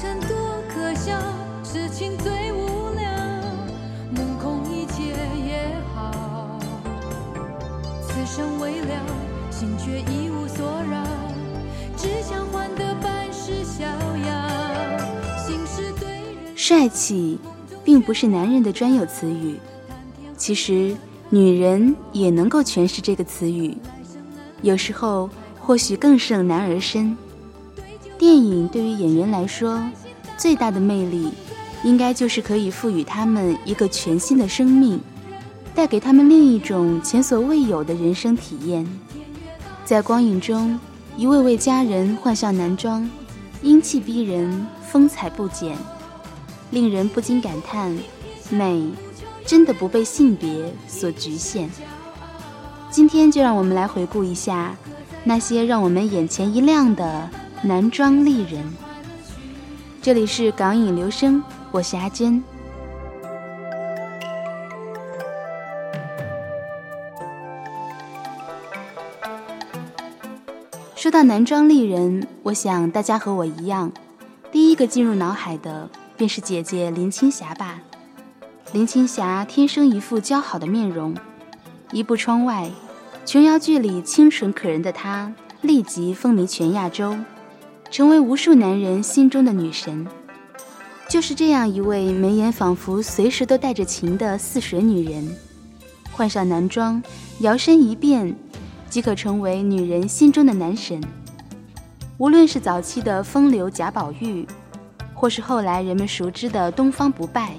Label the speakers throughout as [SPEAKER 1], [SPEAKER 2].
[SPEAKER 1] 红尘多可笑，痴情最无聊，梦空一切也好。此生未了，心却一无所扰，只想换得半世逍遥。心事对人，
[SPEAKER 2] 帅气，并不是男人的专有词语，其实女人也能够诠释这个词语，有时候或许更胜男儿身。电影对于演员来说，最大的魅力，应该就是可以赋予他们一个全新的生命，带给他们另一种前所未有的人生体验。在光影中，一位位佳人换上男装，英气逼人，风采不减，令人不禁感叹：美真的不被性别所局限。今天就让我们来回顾一下那些让我们眼前一亮的。男装丽人，这里是港影留声，我是阿珍。说到男装丽人，我想大家和我一样，第一个进入脑海的便是姐姐林青霞吧。林青霞天生一副姣好的面容，一步窗外，琼瑶剧里清纯可人的她，立即风靡全亚洲。成为无数男人心中的女神，就是这样一位眉眼仿佛随时都带着情的似水女人，换上男装，摇身一变，即可成为女人心中的男神。无论是早期的风流贾宝玉，或是后来人们熟知的东方不败，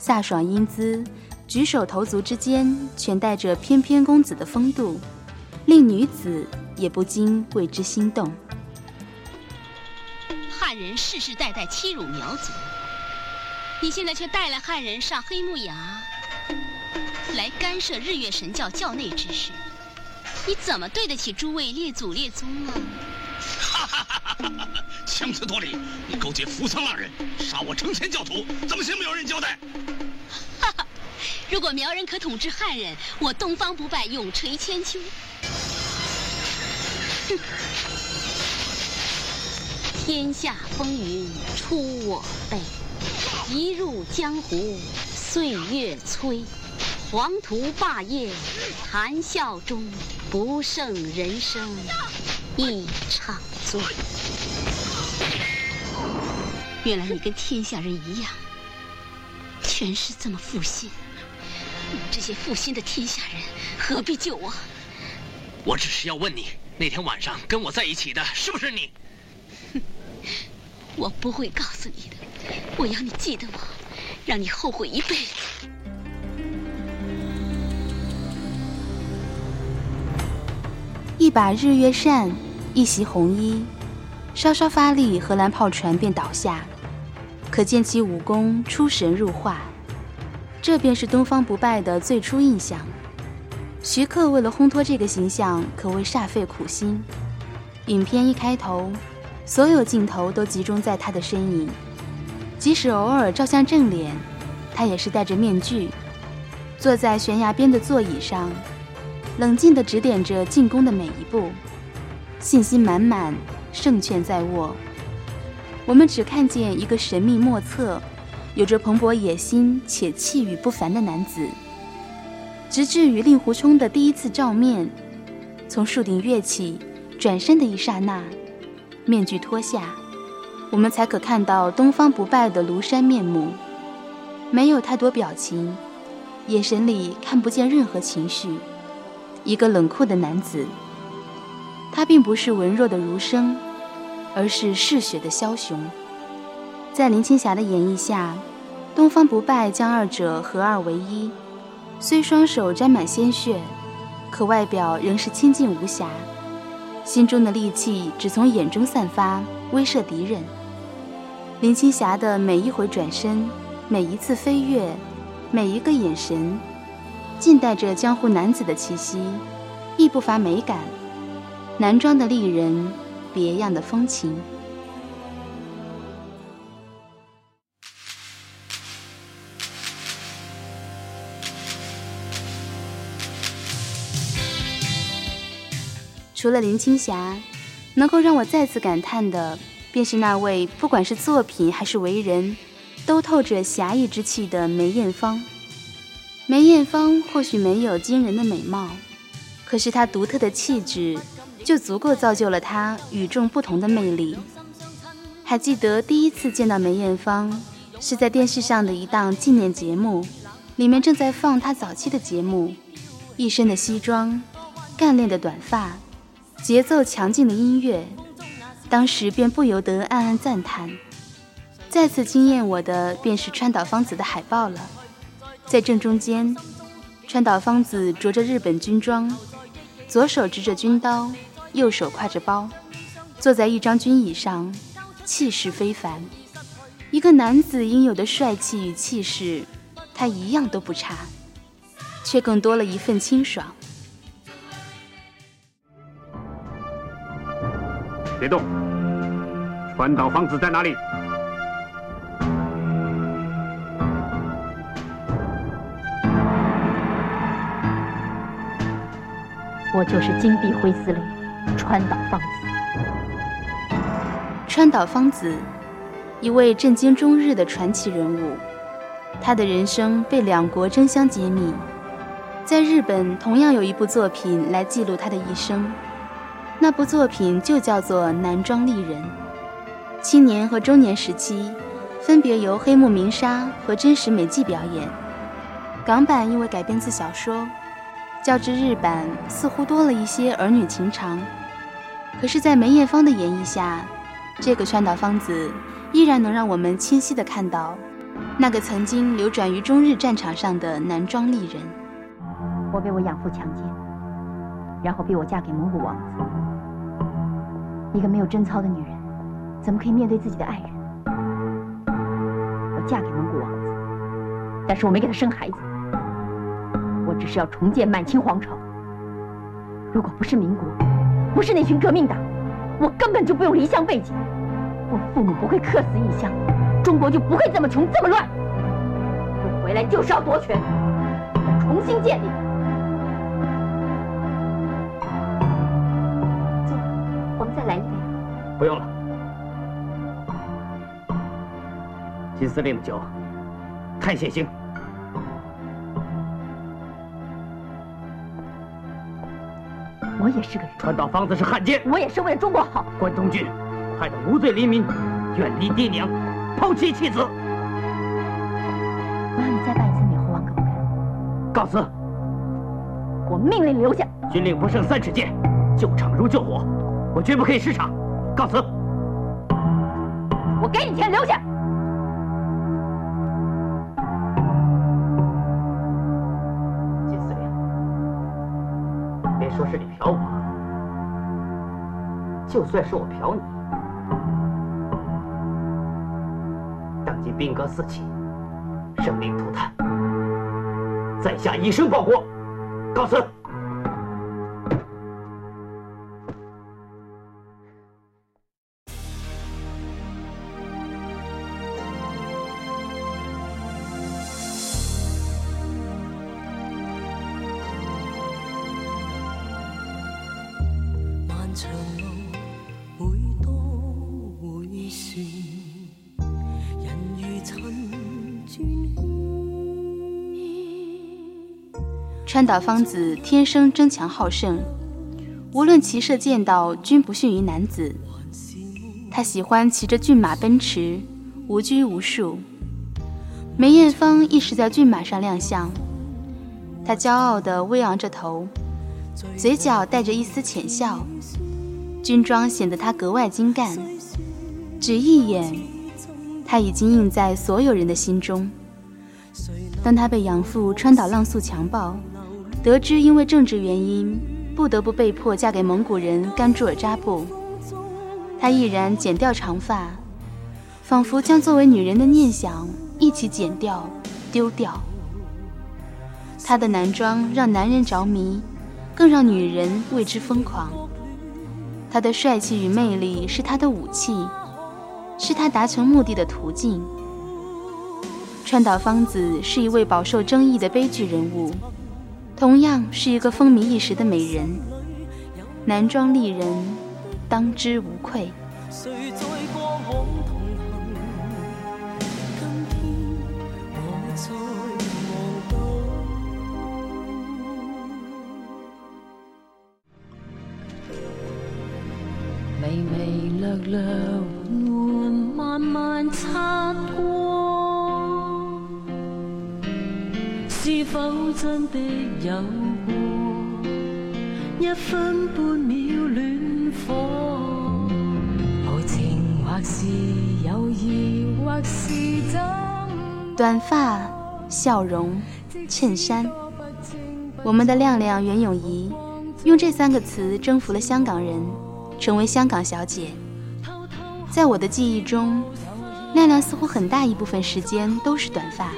[SPEAKER 2] 飒爽英姿，举手投足之间全带着翩翩公子的风度，令女子也不禁为之心动。
[SPEAKER 3] 汉人世世代代欺辱苗族，你现在却带了汉人上黑木崖，来干涉日月神教教内之事，你怎么对得起诸位列祖列宗啊？
[SPEAKER 4] 哈哈哈哈哈！强词夺理，你勾结扶桑浪人，杀我成千教徒，怎么向苗人交代？
[SPEAKER 3] 哈哈！如果苗人可统治汉人，我东方不败永垂千秋。哼！天下风云出我辈，一入江湖岁月催。黄图霸业谈笑中，不胜人生一场醉。原来你跟天下人一样，全是这么负心。你们这些负心的天下人，何必救我？
[SPEAKER 4] 我只是要问你，那天晚上跟我在一起的是不是你？
[SPEAKER 3] 我不会告诉你的，我要你记得我，让你后悔一辈子。
[SPEAKER 2] 一把日月扇，一袭红衣，稍稍发力，荷兰炮船便倒下，可见其武功出神入化。这便是东方不败的最初印象。徐克为了烘托这个形象，可谓煞费苦心。影片一开头。所有镜头都集中在他的身影，即使偶尔照相正脸，他也是戴着面具，坐在悬崖边的座椅上，冷静地指点着进攻的每一步，信心满满，胜券在握。我们只看见一个神秘莫测、有着蓬勃野心且气宇不凡的男子，直至与令狐冲的第一次照面，从树顶跃起，转身的一刹那。面具脱下，我们才可看到东方不败的庐山面目。没有太多表情，眼神里看不见任何情绪。一个冷酷的男子，他并不是文弱的儒生，而是嗜血的枭雄。在林青霞的演绎下，东方不败将二者合二为一，虽双手沾满鲜血，可外表仍是清静无瑕，心中的戾气只从眼中散发，威慑敌人。林青霞的每一回转身，每一次飞跃，每一个眼神，尽带着江湖男子的气息，亦不乏美感。男装的丽人，别样的风情。除了林青霞，能够让我再次感叹的，便是那位不管是作品还是为人，都透着侠义之气的梅艳芳。梅艳芳或许没有惊人的美貌，可是她独特的气质，就足够造就了她与众不同的魅力。还记得第一次见到梅艳芳，是在电视上的一档纪念节目，里面正在放她早期的节目，一身的西装，干练的短发。节奏强劲的音乐，当时便不由得暗暗赞叹。再次惊艳我的便是川岛芳子的海报了，在正中间，川岛芳子着着日本军装，左手执着军刀，右手挎着包，坐在一张军椅上，气势非凡。一个男子应有的帅气与气势，他一样都不差，却更多了一份清爽。
[SPEAKER 5] 别动！川岛芳子在哪里？
[SPEAKER 6] 我就是金碧辉司令川岛芳子。
[SPEAKER 2] 川岛芳子，一位震惊中日的传奇人物，他的人生被两国争相揭秘。在日本，同样有一部作品来记录他的一生。那部作品就叫做《男装丽人》，青年和中年时期分别由黑木明沙和真实美纪表演。港版因为改编自小说，较之日版似乎多了一些儿女情长。可是，在梅艳芳的演绎下，这个川岛芳子依然能让我们清晰地看到那个曾经流转于中日战场上的男装丽人。
[SPEAKER 6] 我被我养父强奸，然后逼我嫁给蒙古王子。一个没有贞操的女人，怎么可以面对自己的爱人？我嫁给蒙古王子，但是我没给他生孩子。我只是要重建满清皇朝。如果不是民国，不是那群革命党，我根本就不用离乡背井。我父母不会客死异乡，中国就不会这么穷这么乱。我回来就是要夺权，重新建立。
[SPEAKER 5] 不用了，金司令的酒太血腥。
[SPEAKER 6] 我也是个人。
[SPEAKER 5] 川岛芳子是汉奸，
[SPEAKER 6] 我也是为了中国好。
[SPEAKER 5] 关东军害得无罪黎民远离爹娘，抛妻弃子。
[SPEAKER 6] 我让你再办一次美猴王，可不可以？
[SPEAKER 5] 告辞。
[SPEAKER 6] 我命令留下。
[SPEAKER 5] 军令不胜三尺剑，救场如救火，我绝不可以失场。告辞！
[SPEAKER 6] 我给你钱，留下。
[SPEAKER 5] 金司令，别说是你嫖我，就算是我嫖你，当今兵戈四起，生灵涂炭，在下以身报国，告辞。
[SPEAKER 2] 川岛芳子天生争强好胜，无论骑射剑道，均不逊于男子。她喜欢骑着骏马奔驰，无拘无束。梅艳芳亦是在骏马上亮相，她骄傲地微昂着头，嘴角带着一丝浅笑，军装显得她格外精干。只一眼，她已经印在所有人的心中。当她被养父川岛浪速强暴，得知因为政治原因不得不被迫嫁给蒙古人甘珠尔扎布，他毅然剪掉长发，仿佛将作为女人的念想一起剪掉、丢掉。他的男装让男人着迷，更让女人为之疯狂。他的帅气与魅力是他的武器，是他达成目的的途径。川岛芳子是一位饱受争议的悲剧人物，同样是一个风靡一时的美人。男装丽人，当之无愧。
[SPEAKER 1] 美美略略否真的有过一分半秒恋火？爱情或是或是怎？
[SPEAKER 2] 短发、笑容、衬衫，我们的亮亮袁咏仪用这三个词征服了香港人。成为香港小姐，在我的记忆中，亮亮似乎很大一部分时间都是短发。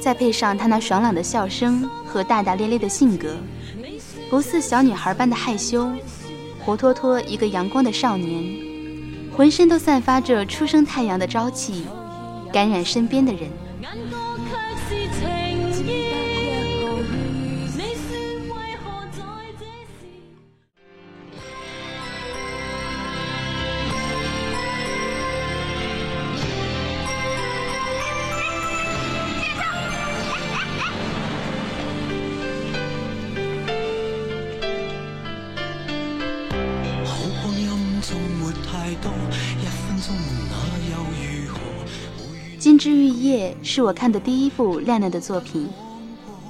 [SPEAKER 2] 再配上她那爽朗的笑声和大大咧咧的性格，不似小女孩般的害羞，活脱脱一个阳光的少年，浑身都散发着初升太阳的朝气，感染身边的人。金枝玉叶是我看的第一部亮亮的作品，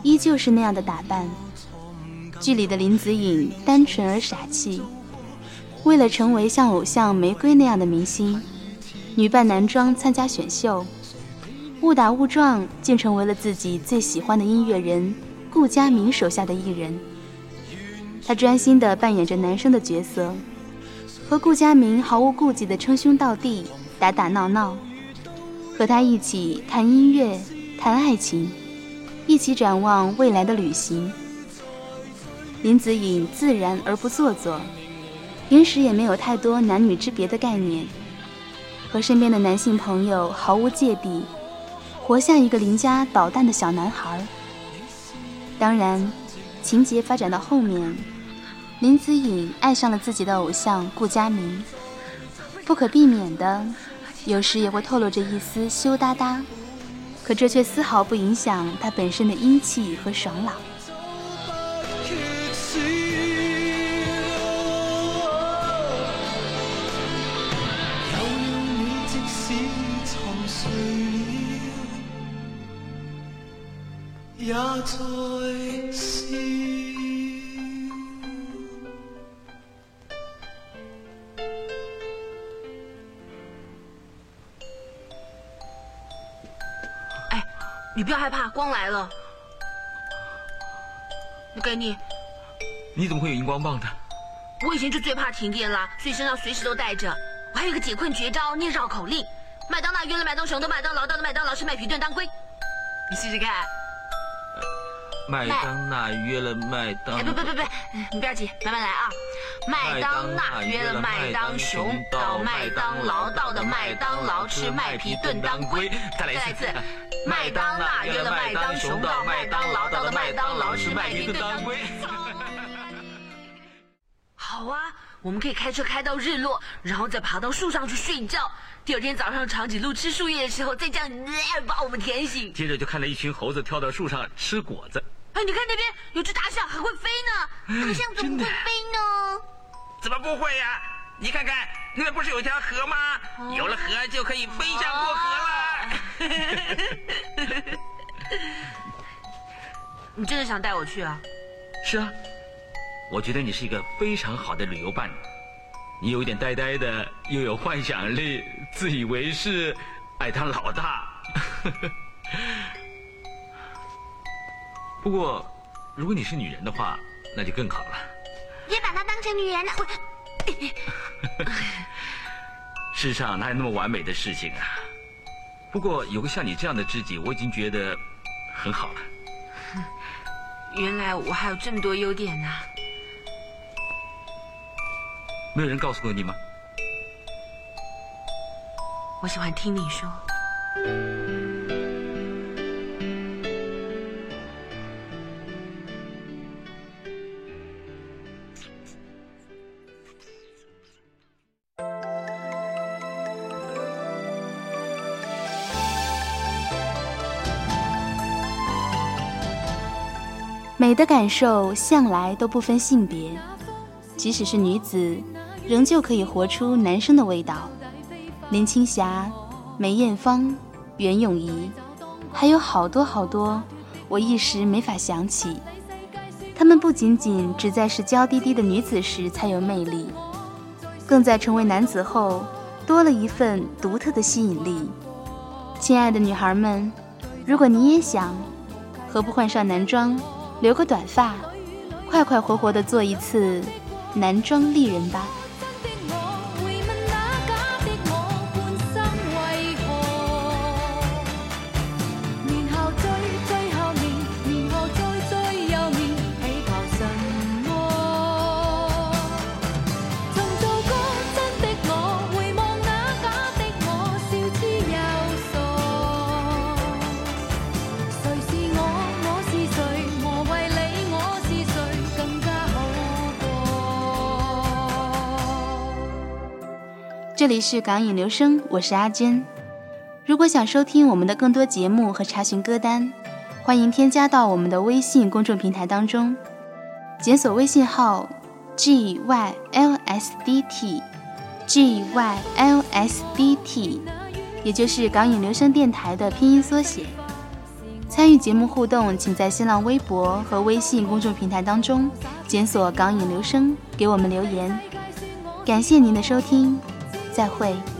[SPEAKER 2] 依旧是那样的打扮。剧里的林子颖单纯而傻气，为了成为像偶像玫瑰那样的明星，女扮男装参加选秀，误打误撞竟成为了自己最喜欢的音乐人顾佳明手下的艺人。她专心地扮演着男生的角色，和顾佳明毫无顾忌地称兄道弟，打打闹闹。和他一起谈音乐，谈爱情，一起展望未来的旅行。林子颖自然而不做作，平时也没有太多男女之别的概念，和身边的男性朋友毫无芥蒂，活像一个邻家捣蛋的小男孩。当然，情节发展到后面，林子颖爱上了自己的偶像顾佳明，不可避免的。有时也会透露着一丝羞答答，可这却丝毫不影响他本身的英气和爽朗。
[SPEAKER 1] 也在
[SPEAKER 7] 你不要害怕，光来了。我给你。
[SPEAKER 8] 你怎么会有荧光棒的？
[SPEAKER 7] 我以前就最怕停电啦，所以身上随时都带着。我还有一个解困绝招，念绕口令：麦当娜约了麦当雄的麦当劳，到的麦当劳吃麦皮炖当归。你试试看。
[SPEAKER 8] 麦当娜约了麦当……
[SPEAKER 7] 哎，不不不不，你不要急，慢慢来啊。麦当娜约了麦当雄，到麦当劳，到的麦当劳吃麦皮炖当归。
[SPEAKER 8] 再来一次。
[SPEAKER 7] 麦当娜约了麦当熊，到麦当劳，到了麦当劳吃麦皮炖当归。好啊，我们可以开车开到日落，然后再爬到树上去睡觉。第二天早上长颈鹿吃树叶的时候，再这样把我们舔醒。
[SPEAKER 8] 接着就看到一群猴子跳到树上吃果子。
[SPEAKER 7] 哎，你看那边有只大象，还会飞呢！大象怎么会飞呢？
[SPEAKER 8] 怎么不会呀？你看看，那边不是有一条河吗？有了河就可以飞翔过河了。
[SPEAKER 7] 你真的想带我去啊？
[SPEAKER 8] 是啊，我觉得你是一个非常好的旅游伴侣。你有一点呆呆的，又有幻想力，自以为是，爱当老大。不过，如果你是女人的话，那就更好了。
[SPEAKER 7] 别把她当成女人了，我。
[SPEAKER 8] 世上哪有那么完美的事情啊？不过有个像你这样的知己，我已经觉得很好了。
[SPEAKER 7] 原来我还有这么多优点呢。
[SPEAKER 8] 没有人告诉过你吗？
[SPEAKER 7] 我喜欢听你说。
[SPEAKER 9] 的感受向来都不分性别，即使是女子，仍旧可以活出男生的味道。林青霞、梅艳芳、袁咏仪，还有好多好多，我一时没法想起。她们不仅仅只在是娇滴滴的女子时才有魅力，更在成为男子后多了一份独特的吸引力。亲爱的女孩们，如果你也想，何不换上男装？留个短发，快快活活的做一次男装丽人吧。这里是港影留声，我是阿珍。如果想收听我们的更多节目和查询歌单，欢迎添加到我们的微信公众平台当中，检索微信号 g y l s d t g y l s d t，也就是港影留声电台的拼音缩写。参与节目互动，请在新浪微博和微信公众平台当中检索港影留声，给我们留言。感谢您的收听。再会。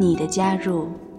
[SPEAKER 2] 你的加入。